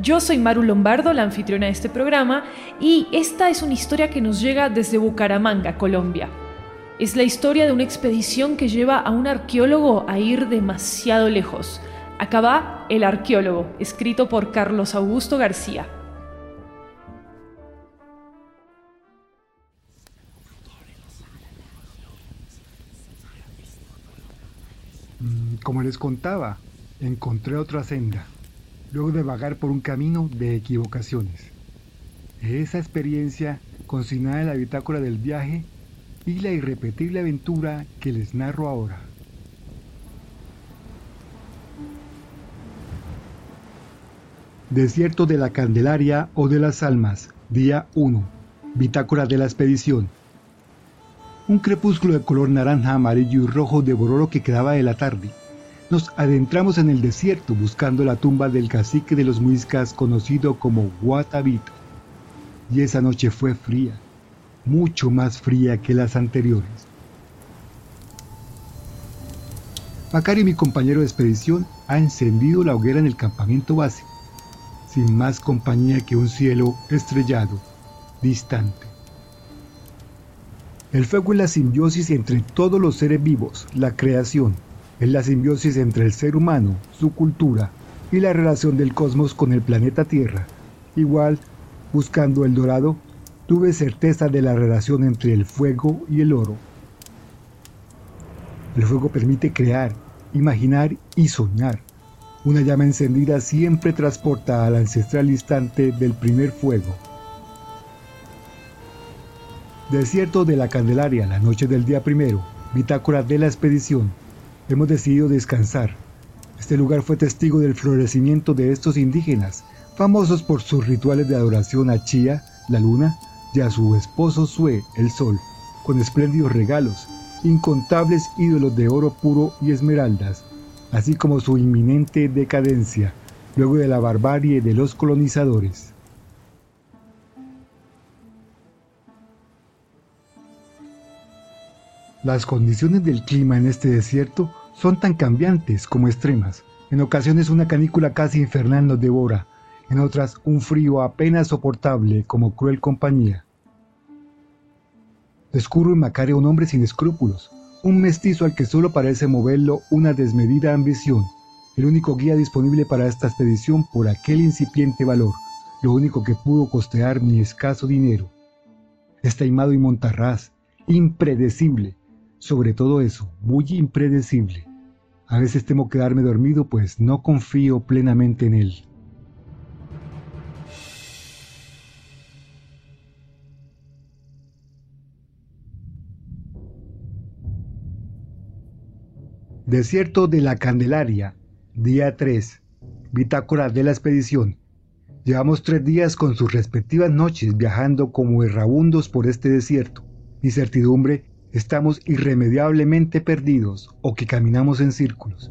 Yo soy Maru Lombardo, la anfitriona de este programa, y esta es una historia que nos llega desde Bucaramanga, Colombia. Es la historia de una expedición que lleva a un arqueólogo a ir demasiado lejos. Acá va El arqueólogo, escrito por Carlos Augusto García. Mm, como les contaba, encontré otra senda luego de vagar por un camino de equivocaciones. Esa experiencia consignada en la bitácora del viaje y la irrepetible aventura que les narro ahora. Desierto de la Candelaria o de las Almas, día 1. Bitácora de la expedición. Un crepúsculo de color naranja, amarillo y rojo devoró lo que quedaba de la tarde nos adentramos en el desierto buscando la tumba del cacique de los muiscas conocido como Guatavito. Y esa noche fue fría, mucho más fría que las anteriores. Macario, mi compañero de expedición, ha encendido la hoguera en el campamento base, sin más compañía que un cielo estrellado, distante. El fuego es la simbiosis entre todos los seres vivos, la creación, es la simbiosis entre el ser humano, su cultura y la relación del cosmos con el planeta Tierra. Igual, buscando el dorado, tuve certeza de la relación entre el fuego y el oro. El fuego permite crear, imaginar y soñar. Una llama encendida siempre transporta al ancestral instante del primer fuego. Desierto de la Candelaria, la noche del día primero, bitácora de la expedición, hemos decidido descansar. Este lugar fue testigo del florecimiento de estos indígenas, famosos por sus rituales de adoración a Chía, la luna, y a su esposo Sue, el sol, con espléndidos regalos, incontables ídolos de oro puro y esmeraldas, así como su inminente decadencia, luego de la barbarie de los colonizadores. Las condiciones del clima en este desierto son tan cambiantes como extremas. En ocasiones una canícula casi infernal nos devora, en otras un frío apenas soportable como cruel compañía. Descubro en Macario un hombre sin escrúpulos, un mestizo al que solo parece moverlo una desmedida ambición, el único guía disponible para esta expedición por aquel incipiente valor, lo único que pudo costear mi escaso dinero. Está imado y montarraz, impredecible, sobre todo eso, muy impredecible. A veces temo quedarme dormido pues no confío plenamente en él. Desierto de la Candelaria, día 3. Bitácora de la expedición. Llevamos tres días con sus respectivas noches viajando como errabundos por este desierto. Mi certidumbre estamos irremediablemente perdidos o que caminamos en círculos.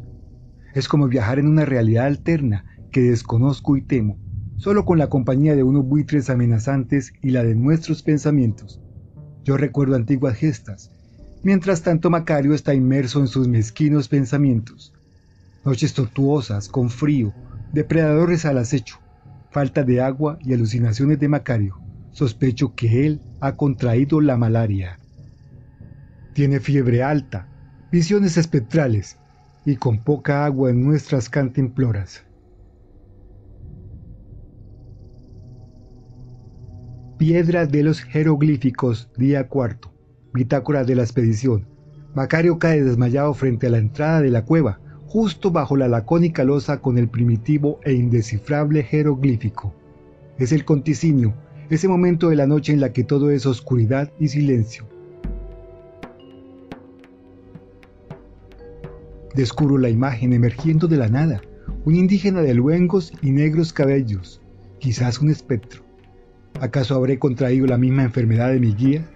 Es como viajar en una realidad alterna que desconozco y temo, solo con la compañía de unos buitres amenazantes y la de nuestros pensamientos. Yo recuerdo antiguas gestas, mientras tanto Macario está inmerso en sus mezquinos pensamientos. Noches tortuosas, con frío, depredadores al acecho, falta de agua y alucinaciones de Macario. Sospecho que él ha contraído la malaria tiene fiebre alta, visiones espectrales y con poca agua en nuestras cantimploras. Piedra de los jeroglíficos, día cuarto. Bitácora de la expedición. Macario cae desmayado frente a la entrada de la cueva, justo bajo la lacónica losa con el primitivo e indescifrable jeroglífico. Es el conticinio, ese momento de la noche en la que todo es oscuridad y silencio. Descubro la imagen emergiendo de la nada, un indígena de luengos y negros cabellos, quizás un espectro. ¿Acaso habré contraído la misma enfermedad de mi guía?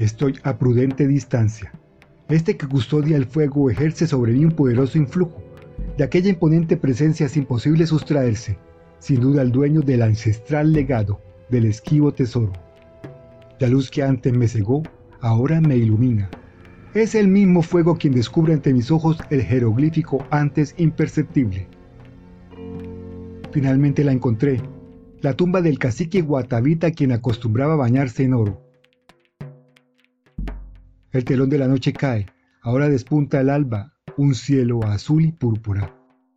Estoy a prudente distancia. Este que custodia el fuego ejerce sobre mí un poderoso influjo. De aquella imponente presencia es imposible sustraerse, sin duda el dueño del ancestral legado, del esquivo tesoro. La luz que antes me cegó, ahora me ilumina. Es el mismo fuego quien descubre ante mis ojos el jeroglífico antes imperceptible. Finalmente la encontré, la tumba del cacique Guatavita quien acostumbraba bañarse en oro. El telón de la noche cae, ahora despunta el alba, un cielo azul y púrpura.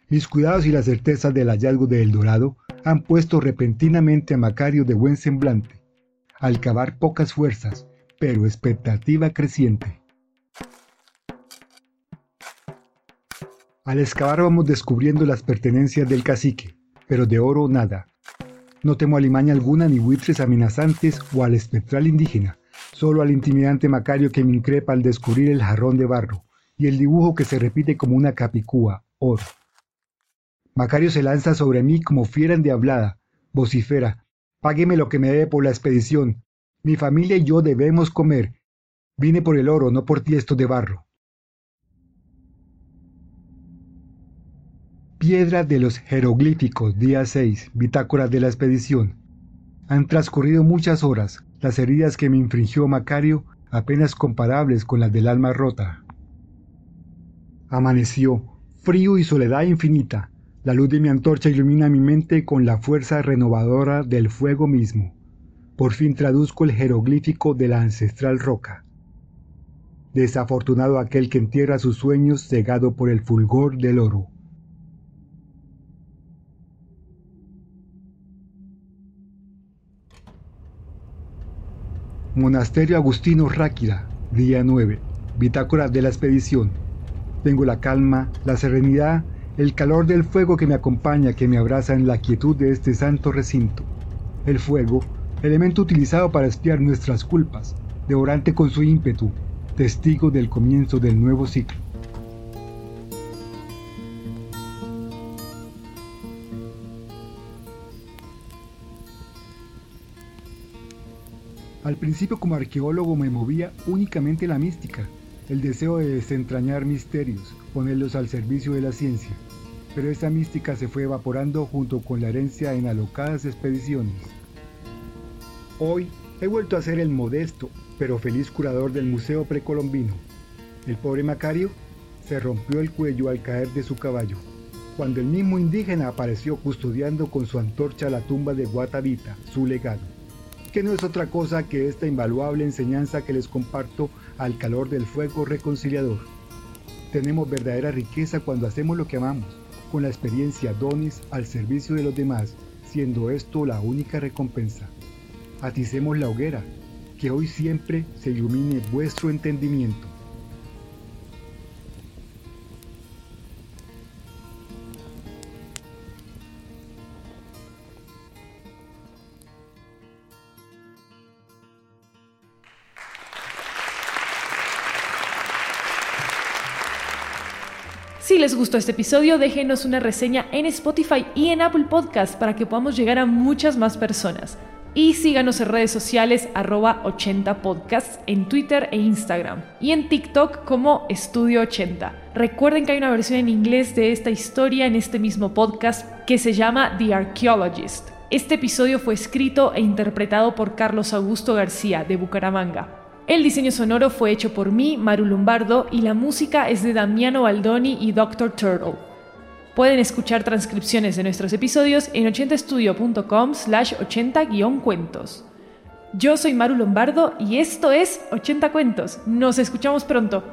Mis cuidados y la certeza del hallazgo de El Dorado han puesto repentinamente a Macario de buen semblante. Al cavar pocas fuerzas, pero expectativa creciente. Al excavar vamos descubriendo las pertenencias del cacique, pero de oro nada. No temo alimaña alguna ni buitres amenazantes o al espectral indígena, solo al intimidante Macario que me increpa al descubrir el jarrón de barro y el dibujo que se repite como una capicúa, oro. Macario se lanza sobre mí como fiera endiablada, vocifera, págueme lo que me debe por la expedición. Mi familia y yo debemos comer. Vine por el oro, no por tiesto de barro. Piedra de los jeroglíficos, día 6, bitácora de la expedición. Han transcurrido muchas horas, las heridas que me infringió Macario apenas comparables con las del alma rota. Amaneció, frío y soledad infinita. La luz de mi antorcha ilumina mi mente con la fuerza renovadora del fuego mismo. Por fin traduzco el jeroglífico de la ancestral roca. Desafortunado aquel que entierra sus sueños cegado por el fulgor del oro. Monasterio Agustino Ráquida, día 9. Bitácora de la expedición. Tengo la calma, la serenidad, el calor del fuego que me acompaña, que me abraza en la quietud de este santo recinto. El fuego, elemento utilizado para espiar nuestras culpas, devorante con su ímpetu, testigo del comienzo del nuevo ciclo. Al principio como arqueólogo me movía únicamente la mística, el deseo de desentrañar misterios, ponerlos al servicio de la ciencia. Pero esa mística se fue evaporando junto con la herencia en alocadas expediciones. Hoy he vuelto a ser el modesto pero feliz curador del Museo Precolombino. El pobre Macario se rompió el cuello al caer de su caballo, cuando el mismo indígena apareció custodiando con su antorcha la tumba de Guatavita, su legado que no es otra cosa que esta invaluable enseñanza que les comparto al calor del fuego reconciliador. Tenemos verdadera riqueza cuando hacemos lo que amamos, con la experiencia dones al servicio de los demás, siendo esto la única recompensa. Aticemos la hoguera, que hoy siempre se ilumine vuestro entendimiento. Si les gustó este episodio, déjenos una reseña en Spotify y en Apple Podcast para que podamos llegar a muchas más personas. Y síganos en redes sociales arroba 80 podcasts en Twitter e Instagram. Y en TikTok como Estudio 80. Recuerden que hay una versión en inglés de esta historia en este mismo podcast que se llama The Archaeologist. Este episodio fue escrito e interpretado por Carlos Augusto García de Bucaramanga. El diseño sonoro fue hecho por mí, Maru Lombardo, y la música es de Damiano Baldoni y Dr. Turtle. Pueden escuchar transcripciones de nuestros episodios en 80estudio.com slash 80-cuentos. Yo soy Maru Lombardo y esto es 80 Cuentos. Nos escuchamos pronto.